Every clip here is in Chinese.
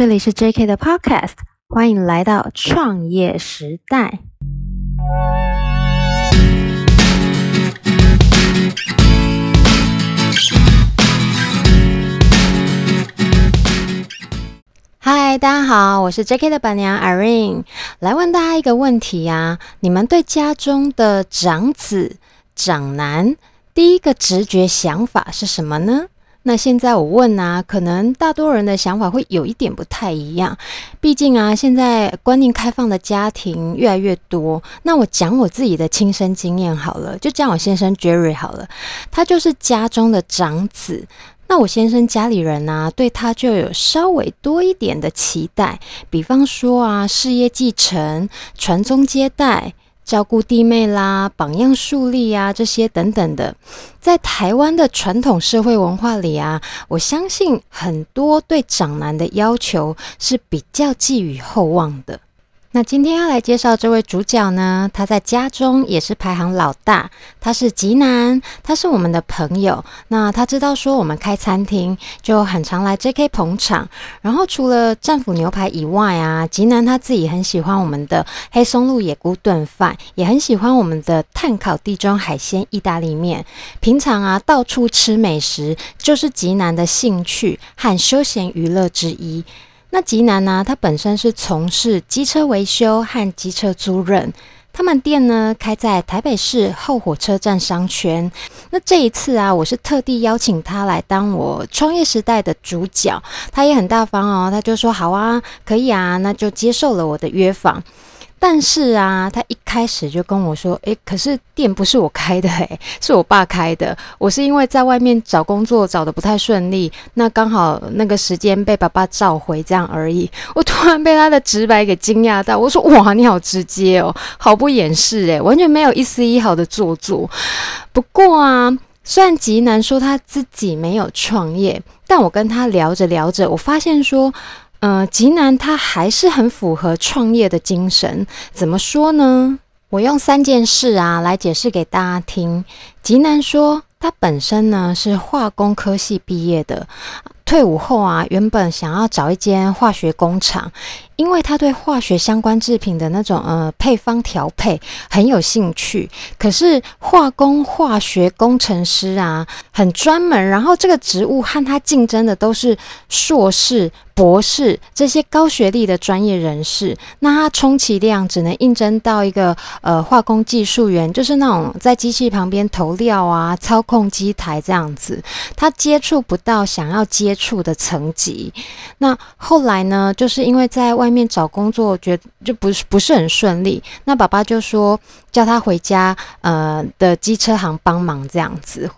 这里是 JK 的 Podcast，欢迎来到创业时代。嗨，大家好，我是 JK 的板娘 Irene，来问大家一个问题呀：你们对家中的长子、长男，第一个直觉想法是什么呢？那现在我问啊，可能大多人的想法会有一点不太一样。毕竟啊，现在观念开放的家庭越来越多。那我讲我自己的亲身经验好了，就讲我先生 Jerry 好了，他就是家中的长子。那我先生家里人啊，对他就有稍微多一点的期待，比方说啊，事业继承、传宗接代。照顾弟妹啦，榜样树立啊，这些等等的，在台湾的传统社会文化里啊，我相信很多对长男的要求是比较寄予厚望的。那今天要来介绍这位主角呢，他在家中也是排行老大，他是吉南，他是我们的朋友。那他知道说我们开餐厅，就很常来 JK 捧场。然后除了战斧牛排以外啊，吉南他自己很喜欢我们的黑松露野菇炖饭，也很喜欢我们的炭烤地中海鲜意大利面。平常啊，到处吃美食就是吉南的兴趣和休闲娱乐之一。那吉南呢？他本身是从事机车维修和机车租赁，他们店呢开在台北市后火车站商圈。那这一次啊，我是特地邀请他来当我创业时代的主角，他也很大方哦，他就说好啊，可以啊，那就接受了我的约访。但是啊，他一开始就跟我说：“诶，可是店不是我开的，诶，是我爸开的。我是因为在外面找工作找得不太顺利，那刚好那个时间被爸爸召回这样而已。”我突然被他的直白给惊讶到，我说：“哇，你好直接哦，毫不掩饰，诶，完全没有一丝一毫的做作。”不过啊，虽然吉南说他自己没有创业，但我跟他聊着聊着，我发现说。呃，吉南他还是很符合创业的精神。怎么说呢？我用三件事啊来解释给大家听。吉南说，他本身呢是化工科系毕业的，退伍后啊，原本想要找一间化学工厂。因为他对化学相关制品的那种呃配方调配很有兴趣，可是化工化学工程师啊很专门，然后这个职务和他竞争的都是硕士、博士这些高学历的专业人士，那他充其量只能应征到一个呃化工技术员，就是那种在机器旁边投料啊、操控机台这样子，他接触不到想要接触的层级。那后来呢，就是因为在外。外面找工作，觉得就不是不是很顺利。那爸爸就说叫他回家，呃的机车行帮忙这样子。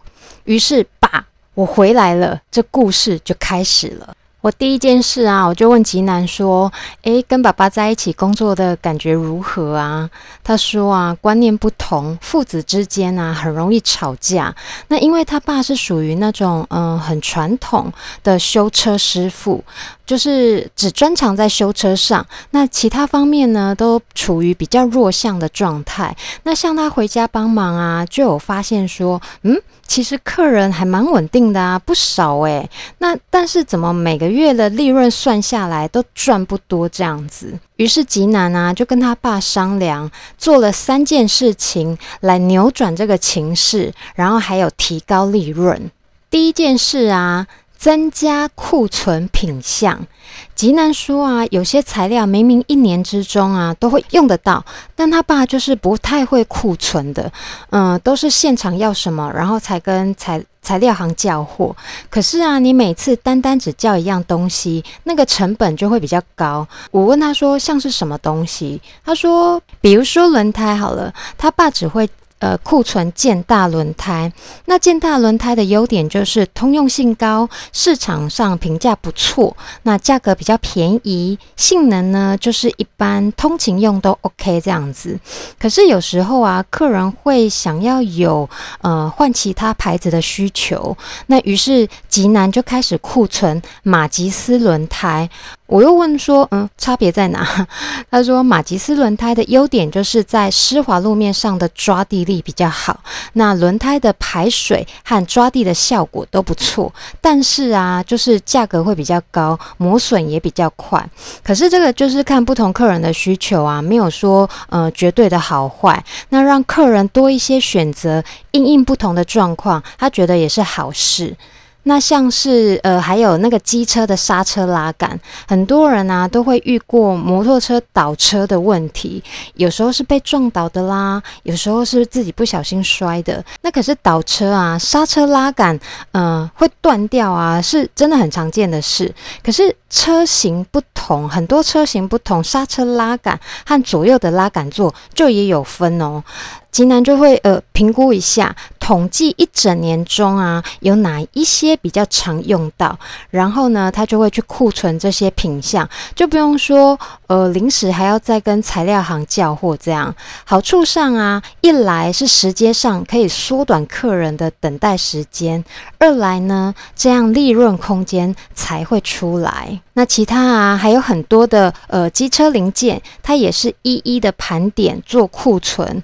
于是爸，我回来了，这故事就开始了。我第一件事啊，我就问吉南说：“诶，跟爸爸在一起工作的感觉如何啊？”他说：“啊，观念不同，父子之间啊，很容易吵架。那因为他爸是属于那种嗯、很传统的修车师傅，就是只专长在修车上，那其他方面呢都处于比较弱项的状态。那像他回家帮忙啊，就有发现说，嗯。”其实客人还蛮稳定的啊，不少诶。那但是怎么每个月的利润算下来都赚不多这样子？于是吉南啊就跟他爸商量，做了三件事情来扭转这个情势，然后还有提高利润。第一件事啊。增加库存品项，吉南说啊，有些材料明明一年之中啊都会用得到，但他爸就是不太会库存的，嗯，都是现场要什么，然后才跟材材料行叫货。可是啊，你每次单单只叫一样东西，那个成本就会比较高。我问他说，像是什么东西？他说，比如说轮胎好了，他爸只会。呃，库存建大轮胎，那建大轮胎的优点就是通用性高，市场上评价不错，那价格比较便宜，性能呢就是一般通勤用都 OK 这样子。可是有时候啊，客人会想要有呃换其他牌子的需求，那于是吉南就开始库存马吉斯轮胎。我又问说，嗯，差别在哪？他说马吉斯轮胎的优点就是在湿滑路面上的抓地力。比较好，那轮胎的排水和抓地的效果都不错，但是啊，就是价格会比较高，磨损也比较快。可是这个就是看不同客人的需求啊，没有说呃绝对的好坏。那让客人多一些选择，应应不同的状况，他觉得也是好事。那像是呃，还有那个机车的刹车拉杆，很多人啊都会遇过摩托车倒车的问题，有时候是被撞倒的啦，有时候是自己不小心摔的。那可是倒车啊，刹车拉杆嗯、呃、会断掉啊，是真的很常见的事。可是车型不同，很多车型不同，刹车拉杆和左右的拉杆座就也有分哦。极南就会呃评估一下，统计一整年中啊有哪一些比较常用到，然后呢，他就会去库存这些品项，就不用说呃临时还要再跟材料行叫货这样。好处上啊，一来是时间上可以缩短客人的等待时间，二来呢，这样利润空间才会出来。那其他啊还有很多的呃机车零件，它也是一一的盘点做库存。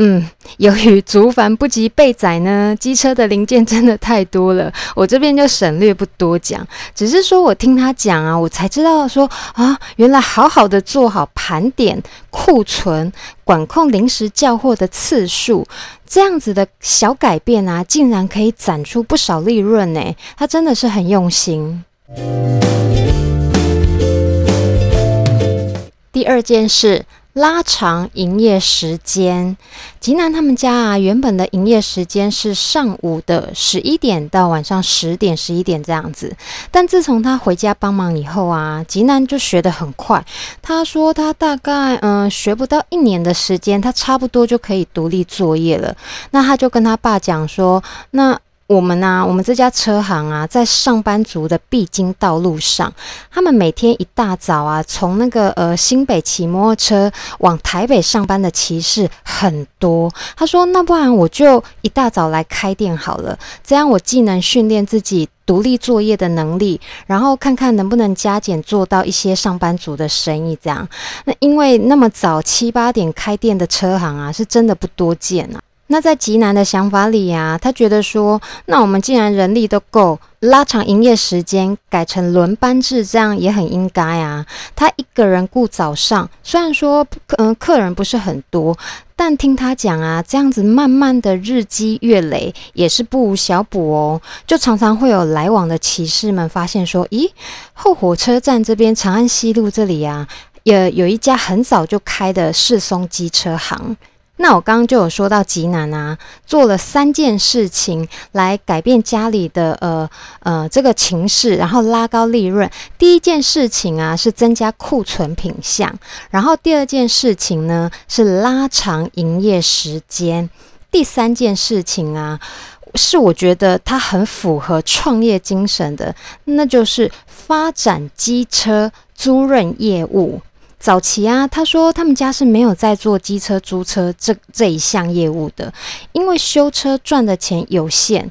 嗯，由于竹繁不及备载呢，机车的零件真的太多了，我这边就省略不多讲。只是说我听他讲啊，我才知道说啊，原来好好的做好盘点库存，管控临时叫货的次数，这样子的小改变啊，竟然可以攒出不少利润呢。他真的是很用心。第二件事。拉长营业时间，吉南他们家啊，原本的营业时间是上午的十一点到晚上十点、十一点这样子。但自从他回家帮忙以后啊，吉南就学得很快。他说他大概嗯、学不到一年的时间，他差不多就可以独立作业了。那他就跟他爸讲说，那。我们啊，我们这家车行啊，在上班族的必经道路上，他们每天一大早啊，从那个呃新北骑摩托车往台北上班的骑士很多。他说：“那不然我就一大早来开店好了，这样我既能训练自己独立作业的能力，然后看看能不能加减做到一些上班族的生意。这样，那因为那么早七八点开店的车行啊，是真的不多见啊。”那在吉南的想法里啊，他觉得说，那我们既然人力都够，拉长营业时间，改成轮班制，这样也很应该啊。他一个人顾早上，虽然说，嗯、客人不是很多，但听他讲啊，这样子慢慢的日积月累，也是不无小补哦。就常常会有来往的骑士们发现说，咦，后火车站这边长安西路这里啊，也有一家很早就开的世松机车行。那我刚刚就有说到极南啊，做了三件事情来改变家里的呃呃这个情势，然后拉高利润。第一件事情啊是增加库存品项，然后第二件事情呢是拉长营业时间，第三件事情啊是我觉得它很符合创业精神的，那就是发展机车租赁业务。早期啊，他说他们家是没有在做机车租车这这一项业务的，因为修车赚的钱有限。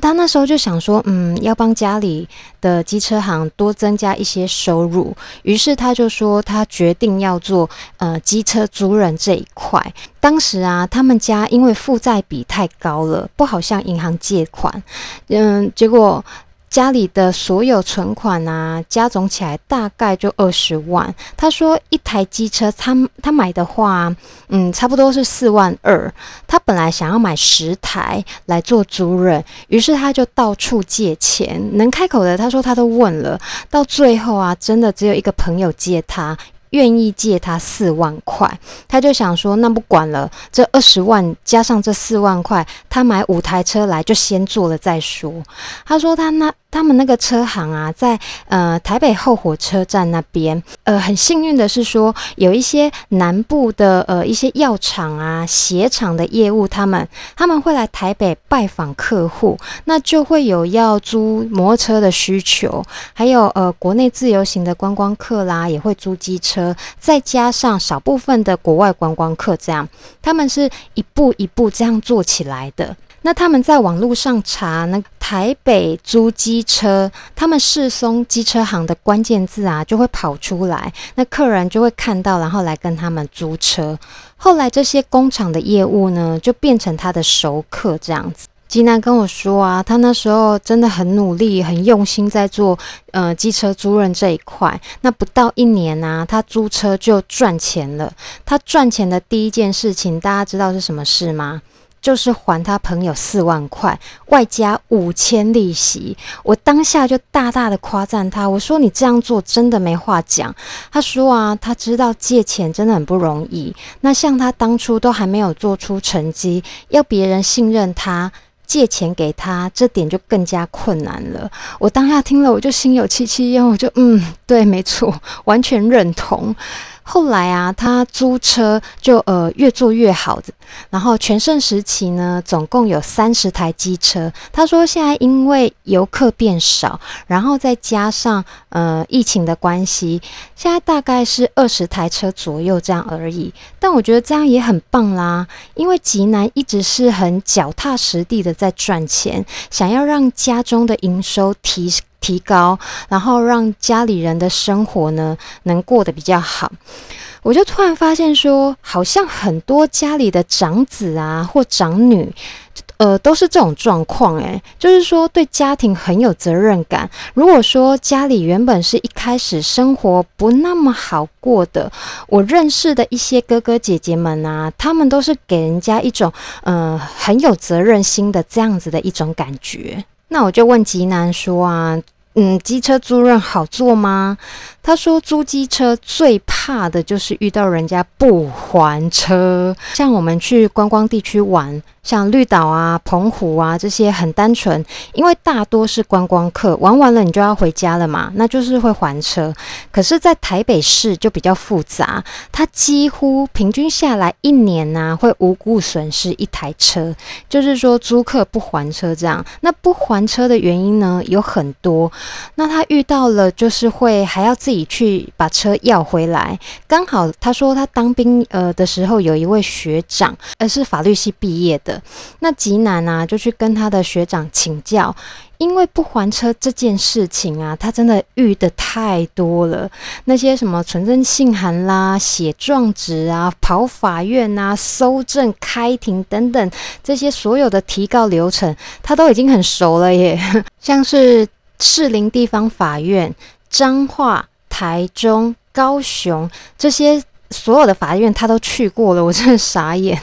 他那时候就想说，嗯，要帮家里的机车行多增加一些收入，于是他就说他决定要做呃机车租人这一块。当时啊，他们家因为负债比太高了，不好向银行借款，嗯，结果。家里的所有存款啊，加总起来大概就二十万。他说一台机车他，他他买的话，嗯，差不多是四万二。他本来想要买十台来做租人，于是他就到处借钱，能开口的他说他都问了，到最后啊，真的只有一个朋友借他。愿意借他四万块，他就想说，那不管了，这二十万加上这四万块，他买五台车来就先做了再说。他说他那。他们那个车行啊，在呃台北后火车站那边，呃很幸运的是说，有一些南部的呃一些药厂啊、鞋厂的业务，他们他们会来台北拜访客户，那就会有要租摩托车的需求，还有呃国内自由行的观光客啦，也会租机车，再加上少部分的国外观光客，这样他们是一步一步这样做起来的。那他们在网络上查那台北租机车，他们世松机车行的关键字啊，就会跑出来，那客人就会看到，然后来跟他们租车。后来这些工厂的业务呢，就变成他的熟客这样子。吉南跟我说啊，他那时候真的很努力、很用心在做呃机车租赁这一块。那不到一年啊，他租车就赚钱了。他赚钱的第一件事情，大家知道是什么事吗？就是还他朋友四万块，外加五千利息。我当下就大大的夸赞他，我说你这样做真的没话讲。他说啊，他知道借钱真的很不容易。那像他当初都还没有做出成绩，要别人信任他。借钱给他，这点就更加困难了。我当下听了，我就心有戚戚焉，我就嗯，对，没错，完全认同。后来啊，他租车就呃越做越好，然后全盛时期呢，总共有三十台机车。他说现在因为游客变少，然后再加上呃疫情的关系，现在大概是二十台车左右这样而已。但我觉得这样也很棒啦，因为吉南一直是很脚踏实地的在赚钱，想要让家中的营收提提高，然后让家里人的生活呢能过得比较好。我就突然发现说，好像很多家里的长子啊或长女，呃，都是这种状况。诶，就是说对家庭很有责任感。如果说家里原本是一开始生活不那么好过的，我认识的一些哥哥姐姐们啊，他们都是给人家一种呃很有责任心的这样子的一种感觉。那我就问吉南说啊，嗯，机车租赁好做吗？他说租机车最怕的就是遇到人家不还车。像我们去观光地区玩，像绿岛啊、澎湖啊这些很单纯，因为大多是观光客，玩完了你就要回家了嘛，那就是会还车。可是，在台北市就比较复杂，他几乎平均下来一年呢、会无故损失一台车，就是说租客不还车这样。那不还车的原因呢有很多，那他遇到了就是会还要自己。去把车要回来，刚好他说他当兵呃的时候有一位学长，呃是法律系毕业的，那吉南啊就去跟他的学长请教，因为不还车这件事情啊，他真的遇的太多了，那些什么存真信函啦、写状纸啊、跑法院啊、搜证、开庭等等这些所有的提告流程，他都已经很熟了耶，像是士林地方法院、彰化。台中、高雄这些所有的法院，他都去过了，我真的傻眼。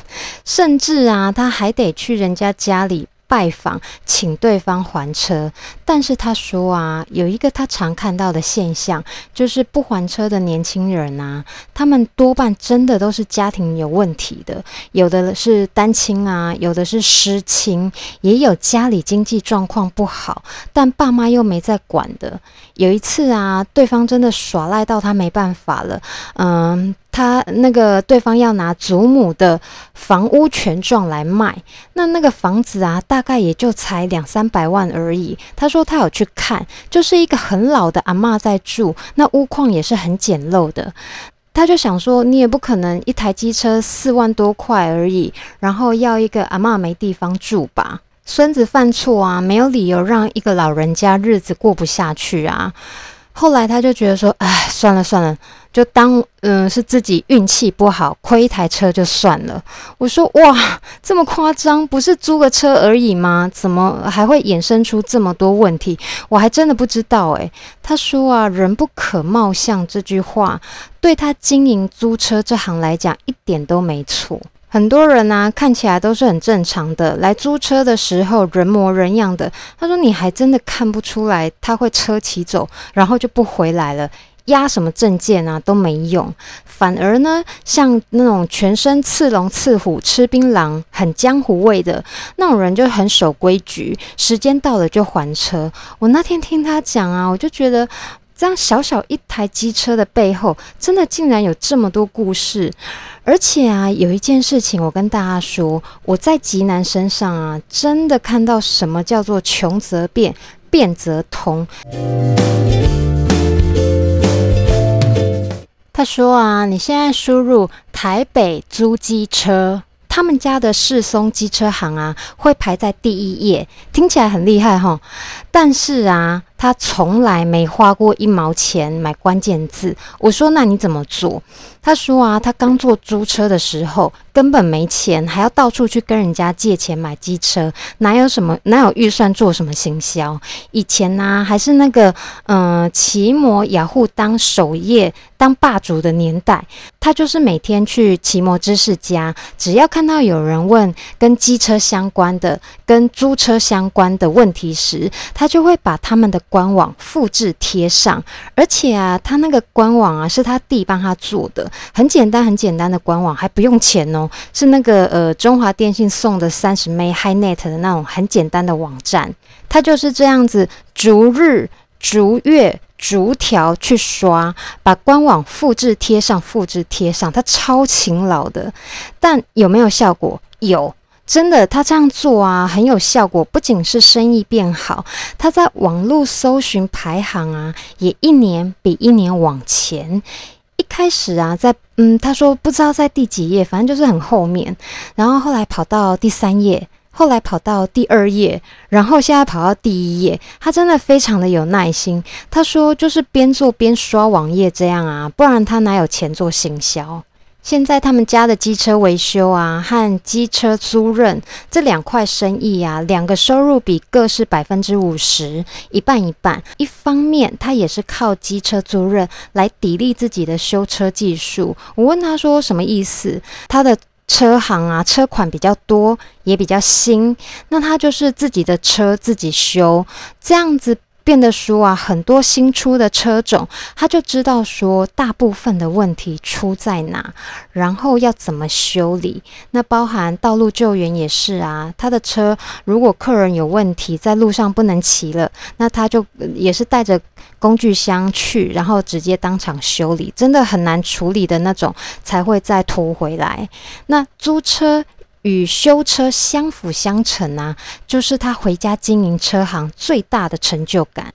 甚至啊，他还得去人家家里。拜访，请对方还车，但是他说啊，有一个他常看到的现象，就是不还车的年轻人啊，他们多半真的都是家庭有问题的，有的是单亲啊，有的是失亲，也有家里经济状况不好，但爸妈又没在管的。有一次啊，对方真的耍赖到他没办法了，嗯。他那个对方要拿祖母的房屋权状来卖，那那个房子啊，大概也就才两三百万而已。他说他有去看，就是一个很老的阿嬷在住，那屋况也是很简陋的。他就想说，你也不可能一台机车四万多块而已，然后要一个阿嬷没地方住吧？孙子犯错啊，没有理由让一个老人家日子过不下去啊。后来他就觉得说，哎，算了算了，就当嗯、是自己运气不好，亏一台车就算了。我说哇，这么夸张，不是租个车而已吗？怎么还会衍生出这么多问题？我还真的不知道诶。他说啊，人不可貌相这句话，对他经营租车这行来讲一点都没错。很多人呢、啊，看起来都是很正常的，来租车的时候人模人样的。他说：“你还真的看不出来他会车骑走，然后就不回来了，押什么证件啊都没用。反而呢，像那种全身刺龙刺虎、吃槟榔、很江湖味的那种人，就很守规矩，时间到了就还车。我那天听他讲啊，我就觉得。”这样小小一台机车的背后，真的竟然有这么多故事。而且啊，有一件事情我跟大家说，我在吉南身上啊，真的看到什么叫做穷则变，变则通。他说啊，你现在输入台北租机车。他们家的世松机车行啊，会排在第一页，听起来很厉害哈。但是啊，他从来没花过一毛钱买关键字。我说，那你怎么做？他说啊，他刚做租车的时候根本没钱，还要到处去跟人家借钱买机车，哪有什么哪有预算做什么行销？以前呢、还是那个嗯，奇摩雅虎当首页当霸主的年代，他就是每天去奇摩知识家，只要看到有人问跟机车相关的、跟租车相关的问题时，他就会把他们的官网复制贴上，而且啊，他那个官网啊是他弟帮他做的。很简单，很简单的官网，还不用钱哦，是那个呃中华电信送的三十枚 HiNet 的那种很简单的网站，他就是这样子，逐日、逐月、逐条去刷，把官网复制贴上，复制贴上，他超勤劳的。但有没有效果？有，真的，他这样做啊，很有效果。不仅是生意变好，他在网络搜寻排行啊，也一年比一年往前。一开始啊，在嗯，他说不知道在第几页，反正就是很后面。然后后来跑到第三页，后来跑到第二页，然后现在跑到第一页。他真的非常的有耐心。他说就是边做边刷网页这样啊，不然他哪有钱做行销？现在他们家的机车维修啊和机车租赁这两块生意啊，两个收入比各是百分之五十，一半一半。一方面他也是靠机车租赁来砥砺自己的修车技术。我问他说什么意思？他的车行啊，车款比较多，也比较新，那他就是自己的车自己修，这样子。变得说啊，很多新出的车种，他就知道说大部分的问题出在哪，然后要怎么修理。那包含道路救援也是啊，他的车如果客人有问题，在路上不能骑了，那他就也是带着工具箱去，然后直接当场修理，真的很难处理的那种，才会再拖回来。那租车。与修车相辅相成啊，就是他回家经营车行最大的成就感。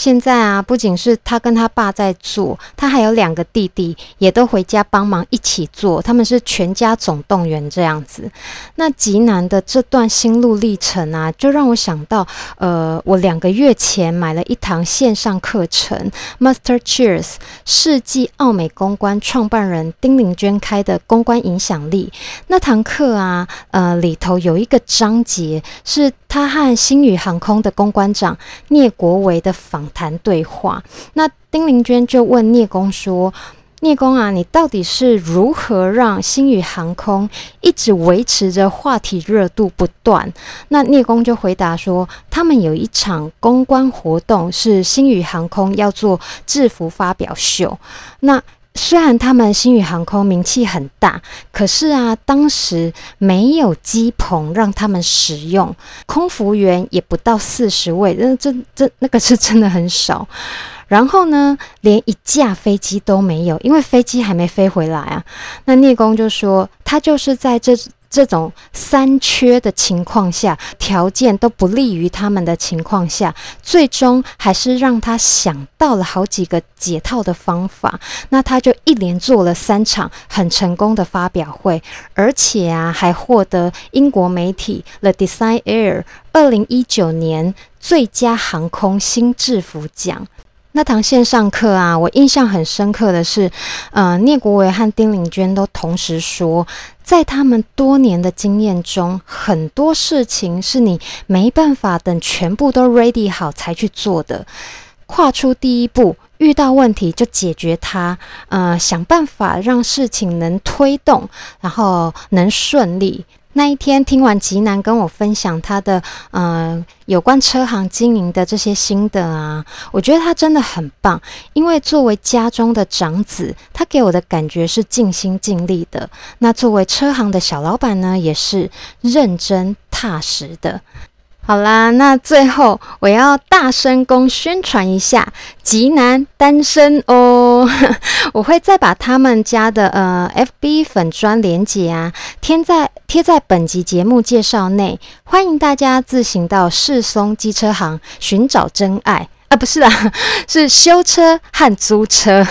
现在啊，不仅是他跟他爸在做，他还有两个弟弟也都回家帮忙一起做，他们是全家总动员这样子。那极难的这段心路历程啊，就让我想到，呃，我两个月前买了一堂线上课程，Master Cheers 世纪奥美公关创办人丁玲娟开的公关影响力那堂课啊，呃，里头有一个章节是他和星宇航空的公关长聂国维的访谈对话，那丁玲娟就问聂公说：“聂公啊，你到底是如何让星宇航空一直维持着话题热度不断？”那聂公就回答说：“他们有一场公关活动，是星宇航空要做制服发表秀。那虽然他们星宇航空名气很大，可是啊，当时没有机棚让他们使用，空服员也不到四十位，那这这那个是真的很少。然后呢，连一架飞机都没有，因为飞机还没飞回来啊。那聂工就说，他就是在这。这种三缺的情况下，条件都不利于他们的情况下，最终还是让他想到了好几个解套的方法。那他就一连做了三场很成功的发表会，而且啊，还获得英国媒体 The Design Air 二零一九年最佳航空新制服奖。那堂线上课啊，我印象很深刻的是，呃，聂国伟和丁玲娟都同时说，在他们多年的经验中，很多事情是你没办法等全部都 ready 好才去做的，跨出第一步，遇到问题就解决它，呃，想办法让事情能推动，然后能顺利。那一天听完吉南跟我分享他的呃有关车行经营的这些心得啊，我觉得他真的很棒。因为作为家中的长子，他给我的感觉是尽心尽力的。那作为车行的小老板呢，也是认真踏实的。好啦，那最后我要大声公宣传一下，吉南单身哦，我会再把他们家的呃 FB 粉砖连接啊贴在贴在本集节目介绍内，欢迎大家自行到世松机车行寻找真爱。啊，不是啦，是修车和租车。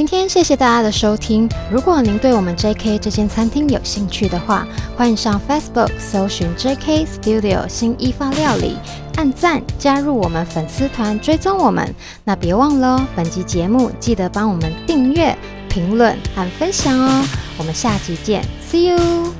今天谢谢大家的收听。如果您对我们 JK 这间餐厅有兴趣的话，欢迎上 Facebook 搜寻 JK Studio 新义法料理，按赞加入我们粉丝团，追踪我们。那别忘了，本集节目记得帮我们订阅、评论和分享哦。我们下集见，See you。